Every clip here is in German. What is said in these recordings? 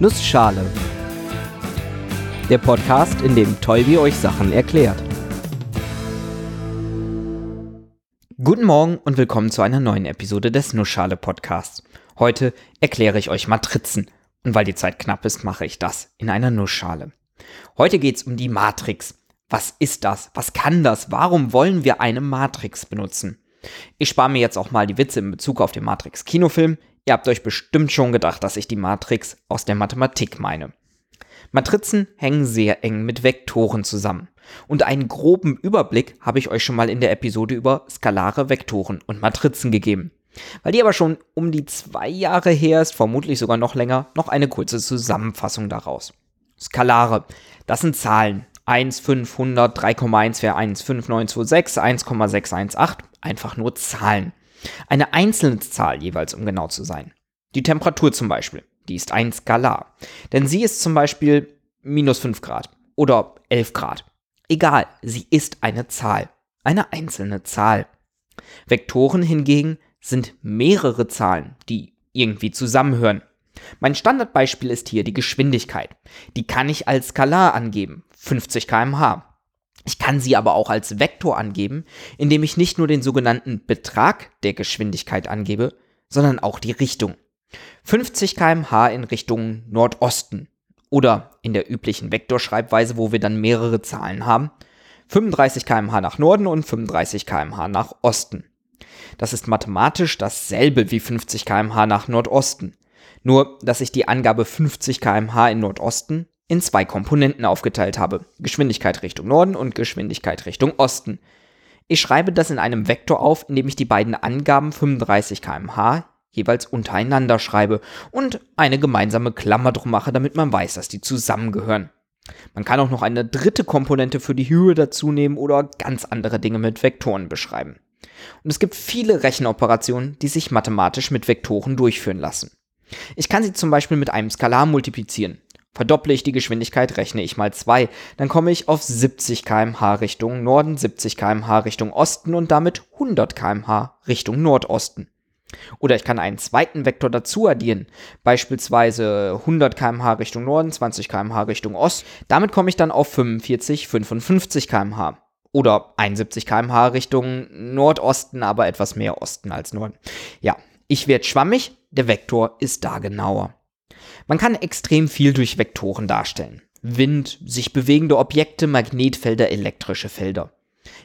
Nussschale. Der Podcast, in dem Tolbi euch Sachen erklärt. Guten Morgen und willkommen zu einer neuen Episode des Nussschale Podcasts. Heute erkläre ich euch Matrizen. Und weil die Zeit knapp ist, mache ich das in einer Nussschale. Heute geht es um die Matrix. Was ist das? Was kann das? Warum wollen wir eine Matrix benutzen? Ich spare mir jetzt auch mal die Witze in Bezug auf den Matrix-Kinofilm. Ihr habt euch bestimmt schon gedacht, dass ich die Matrix aus der Mathematik meine. Matrizen hängen sehr eng mit Vektoren zusammen. Und einen groben Überblick habe ich euch schon mal in der Episode über skalare Vektoren und Matrizen gegeben. Weil die aber schon um die zwei Jahre her ist, vermutlich sogar noch länger, noch eine kurze Zusammenfassung daraus. Skalare, das sind Zahlen. 1, 500, 3,141, 5926, 1,618, einfach nur Zahlen. Eine einzelne Zahl jeweils, um genau zu sein. Die Temperatur zum Beispiel, die ist ein Skalar. Denn sie ist zum Beispiel minus 5 Grad oder 11 Grad. Egal, sie ist eine Zahl. Eine einzelne Zahl. Vektoren hingegen sind mehrere Zahlen, die irgendwie zusammenhören. Mein Standardbeispiel ist hier die Geschwindigkeit. Die kann ich als Skalar angeben, 50 km/h. Ich kann sie aber auch als Vektor angeben, indem ich nicht nur den sogenannten Betrag der Geschwindigkeit angebe, sondern auch die Richtung. 50 km/h in Richtung Nordosten oder in der üblichen Vektorschreibweise, wo wir dann mehrere Zahlen haben, 35 km/h nach Norden und 35 km/h nach Osten. Das ist mathematisch dasselbe wie 50 km/h nach Nordosten. Nur, dass ich die Angabe 50 km/h in Nordosten in zwei Komponenten aufgeteilt habe. Geschwindigkeit Richtung Norden und Geschwindigkeit Richtung Osten. Ich schreibe das in einem Vektor auf, indem ich die beiden Angaben 35 km/h jeweils untereinander schreibe und eine gemeinsame Klammer drum mache, damit man weiß, dass die zusammengehören. Man kann auch noch eine dritte Komponente für die Höhe dazu nehmen oder ganz andere Dinge mit Vektoren beschreiben. Und es gibt viele Rechenoperationen, die sich mathematisch mit Vektoren durchführen lassen. Ich kann sie zum Beispiel mit einem Skalar multiplizieren. Verdopple ich die Geschwindigkeit, rechne ich mal 2, dann komme ich auf 70 km/h Richtung Norden, 70 km/h Richtung Osten und damit 100 km/h Richtung Nordosten. Oder ich kann einen zweiten Vektor dazu addieren, beispielsweise 100 km/h Richtung Norden, 20 km/h Richtung Ost. Damit komme ich dann auf 45, 55 km/h. Oder 71 km/h Richtung Nordosten, aber etwas mehr Osten als Norden. Ja, ich werde schwammig, der Vektor ist da genauer. Man kann extrem viel durch Vektoren darstellen. Wind, sich bewegende Objekte, Magnetfelder, elektrische Felder.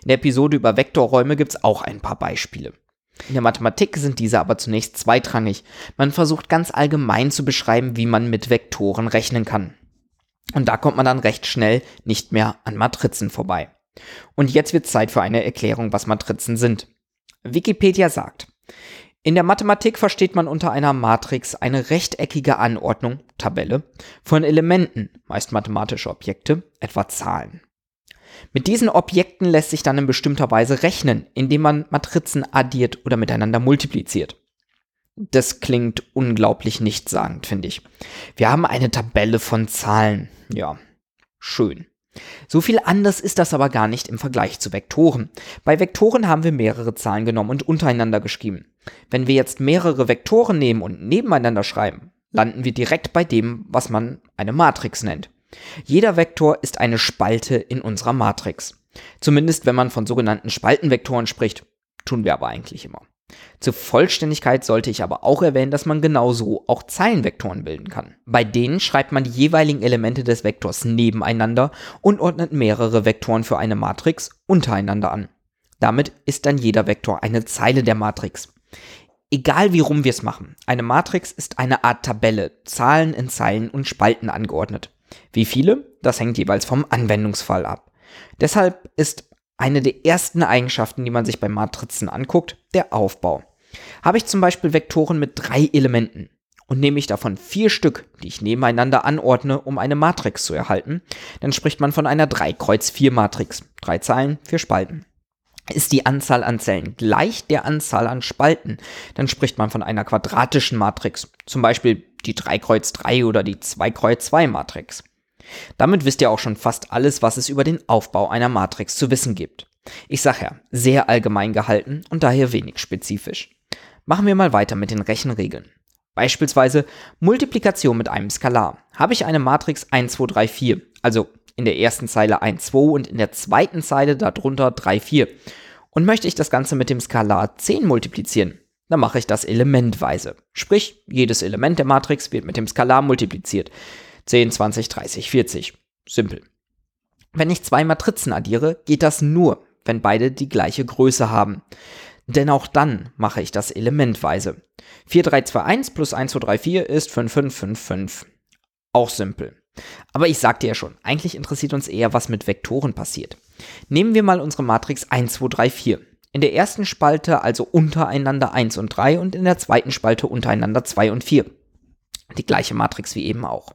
In der Episode über Vektorräume gibt es auch ein paar Beispiele. In der Mathematik sind diese aber zunächst zweitrangig. Man versucht ganz allgemein zu beschreiben, wie man mit Vektoren rechnen kann. Und da kommt man dann recht schnell nicht mehr an Matrizen vorbei. Und jetzt wird Zeit für eine Erklärung, was Matrizen sind. Wikipedia sagt, in der Mathematik versteht man unter einer Matrix eine rechteckige Anordnung, Tabelle, von Elementen, meist mathematische Objekte, etwa Zahlen. Mit diesen Objekten lässt sich dann in bestimmter Weise rechnen, indem man Matrizen addiert oder miteinander multipliziert. Das klingt unglaublich nichtssagend, finde ich. Wir haben eine Tabelle von Zahlen. Ja, schön. So viel anders ist das aber gar nicht im Vergleich zu Vektoren. Bei Vektoren haben wir mehrere Zahlen genommen und untereinander geschrieben. Wenn wir jetzt mehrere Vektoren nehmen und nebeneinander schreiben, landen wir direkt bei dem, was man eine Matrix nennt. Jeder Vektor ist eine Spalte in unserer Matrix. Zumindest wenn man von sogenannten Spaltenvektoren spricht, tun wir aber eigentlich immer. Zur Vollständigkeit sollte ich aber auch erwähnen, dass man genauso auch Zeilenvektoren bilden kann. Bei denen schreibt man die jeweiligen Elemente des Vektors nebeneinander und ordnet mehrere Vektoren für eine Matrix untereinander an. Damit ist dann jeder Vektor eine Zeile der Matrix. Egal wie rum wir es machen, eine Matrix ist eine Art Tabelle, Zahlen in Zeilen und Spalten angeordnet. Wie viele? Das hängt jeweils vom Anwendungsfall ab. Deshalb ist eine der ersten Eigenschaften, die man sich bei Matrizen anguckt, der Aufbau. Habe ich zum Beispiel Vektoren mit drei Elementen und nehme ich davon vier Stück, die ich nebeneinander anordne, um eine Matrix zu erhalten, dann spricht man von einer 3-Kreuz-4-Matrix. Drei Zeilen, vier Spalten. Ist die Anzahl an Zellen gleich der Anzahl an Spalten, dann spricht man von einer quadratischen Matrix, zum Beispiel die 3 Kreuz 3 oder die 2 Kreuz 2 Matrix. Damit wisst ihr auch schon fast alles, was es über den Aufbau einer Matrix zu wissen gibt. Ich sag ja, sehr allgemein gehalten und daher wenig spezifisch. Machen wir mal weiter mit den Rechenregeln. Beispielsweise Multiplikation mit einem Skalar. Habe ich eine Matrix 1, 2, 3, 4, also in der ersten Zeile 1, 2 und in der zweiten Zeile darunter 3, 4. Und möchte ich das Ganze mit dem Skalar 10 multiplizieren, dann mache ich das elementweise. Sprich, jedes Element der Matrix wird mit dem Skalar multipliziert. 10, 20, 30, 40. Simpel. Wenn ich zwei Matrizen addiere, geht das nur, wenn beide die gleiche Größe haben. Denn auch dann mache ich das elementweise. 4, 3, 2, 1 plus 1, 2, 3, 4 ist 5, 5, 5, 5. Auch simpel. Aber ich sagte ja schon, eigentlich interessiert uns eher, was mit Vektoren passiert. Nehmen wir mal unsere Matrix 1, 2, 3, 4. In der ersten Spalte also untereinander 1 und 3 und in der zweiten Spalte untereinander 2 und 4. Die gleiche Matrix wie eben auch.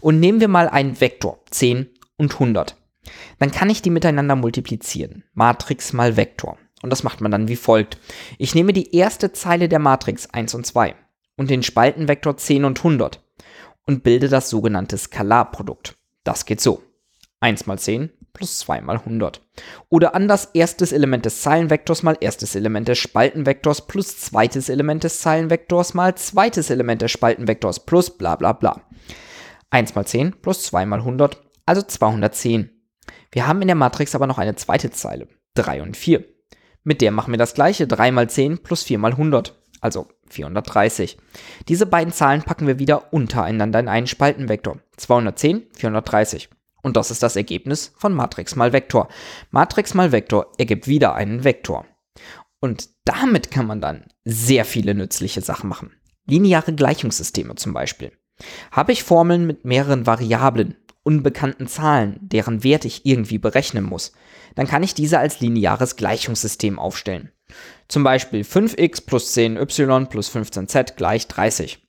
Und nehmen wir mal einen Vektor 10 und 100. Dann kann ich die miteinander multiplizieren. Matrix mal Vektor. Und das macht man dann wie folgt. Ich nehme die erste Zeile der Matrix 1 und 2 und den Spaltenvektor 10 und 100 und bilde das sogenannte Skalarprodukt. Das geht so. 1 mal 10 plus 2 mal 100. Oder anders erstes Element des Zeilenvektors mal erstes Element des Spaltenvektors plus zweites Element des Zeilenvektors mal zweites Element des Spaltenvektors plus bla bla bla. 1 mal 10 plus 2 mal 100, also 210. Wir haben in der Matrix aber noch eine zweite Zeile, 3 und 4. Mit der machen wir das gleiche, 3 mal 10 plus 4 mal 100, also 430. Diese beiden Zahlen packen wir wieder untereinander in einen Spaltenvektor, 210, 430. Und das ist das Ergebnis von Matrix mal Vektor. Matrix mal Vektor ergibt wieder einen Vektor. Und damit kann man dann sehr viele nützliche Sachen machen. Lineare Gleichungssysteme zum Beispiel. Habe ich Formeln mit mehreren Variablen, unbekannten Zahlen, deren Wert ich irgendwie berechnen muss, dann kann ich diese als lineares Gleichungssystem aufstellen. Zum Beispiel 5x plus 10y plus 15z gleich 30.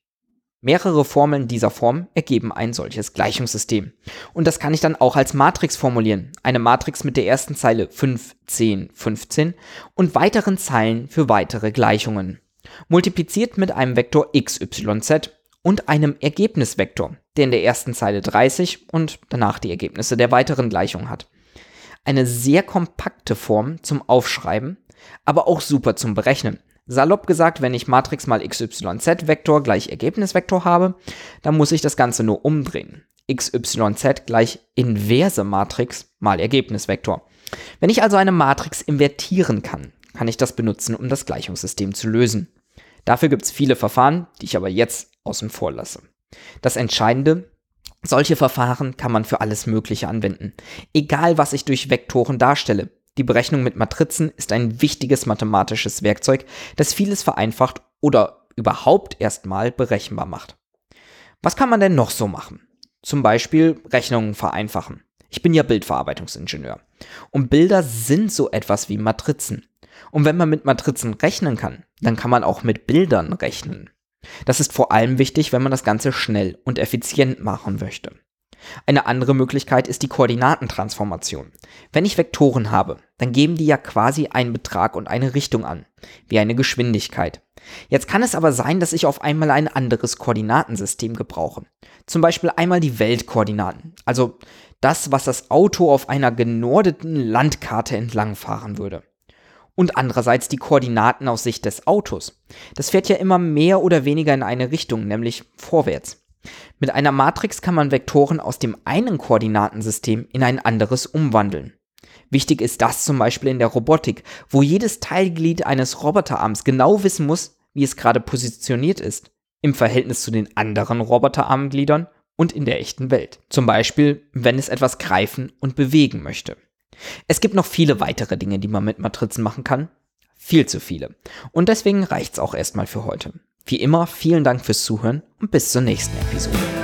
Mehrere Formeln dieser Form ergeben ein solches Gleichungssystem. Und das kann ich dann auch als Matrix formulieren. Eine Matrix mit der ersten Zeile 5, 10, 15 und weiteren Zeilen für weitere Gleichungen. Multipliziert mit einem Vektor xyz und einem Ergebnisvektor, der in der ersten Zeile 30 und danach die Ergebnisse der weiteren Gleichungen hat. Eine sehr kompakte Form zum Aufschreiben, aber auch super zum Berechnen. Salopp gesagt, wenn ich Matrix mal XYZ-Vektor gleich Ergebnisvektor habe, dann muss ich das Ganze nur umdrehen. XYZ gleich inverse Matrix mal Ergebnisvektor. Wenn ich also eine Matrix invertieren kann, kann ich das benutzen, um das Gleichungssystem zu lösen. Dafür gibt es viele Verfahren, die ich aber jetzt außen vor lasse. Das Entscheidende, solche Verfahren kann man für alles Mögliche anwenden. Egal, was ich durch Vektoren darstelle. Die Berechnung mit Matrizen ist ein wichtiges mathematisches Werkzeug, das vieles vereinfacht oder überhaupt erstmal berechenbar macht. Was kann man denn noch so machen? Zum Beispiel Rechnungen vereinfachen. Ich bin ja Bildverarbeitungsingenieur. Und Bilder sind so etwas wie Matrizen. Und wenn man mit Matrizen rechnen kann, dann kann man auch mit Bildern rechnen. Das ist vor allem wichtig, wenn man das Ganze schnell und effizient machen möchte. Eine andere Möglichkeit ist die Koordinatentransformation. Wenn ich Vektoren habe, dann geben die ja quasi einen Betrag und eine Richtung an, wie eine Geschwindigkeit. Jetzt kann es aber sein, dass ich auf einmal ein anderes Koordinatensystem gebrauche. Zum Beispiel einmal die Weltkoordinaten, also das, was das Auto auf einer genordeten Landkarte entlangfahren würde. Und andererseits die Koordinaten aus Sicht des Autos. Das fährt ja immer mehr oder weniger in eine Richtung, nämlich vorwärts. Mit einer Matrix kann man Vektoren aus dem einen Koordinatensystem in ein anderes umwandeln. Wichtig ist das zum Beispiel in der Robotik, wo jedes Teilglied eines Roboterarms genau wissen muss, wie es gerade positioniert ist, im Verhältnis zu den anderen Roboterarmgliedern und in der echten Welt. Zum Beispiel, wenn es etwas greifen und bewegen möchte. Es gibt noch viele weitere Dinge, die man mit Matrizen machen kann. Viel zu viele. Und deswegen reicht's auch erstmal für heute. Wie immer, vielen Dank fürs Zuhören und bis zur nächsten Episode.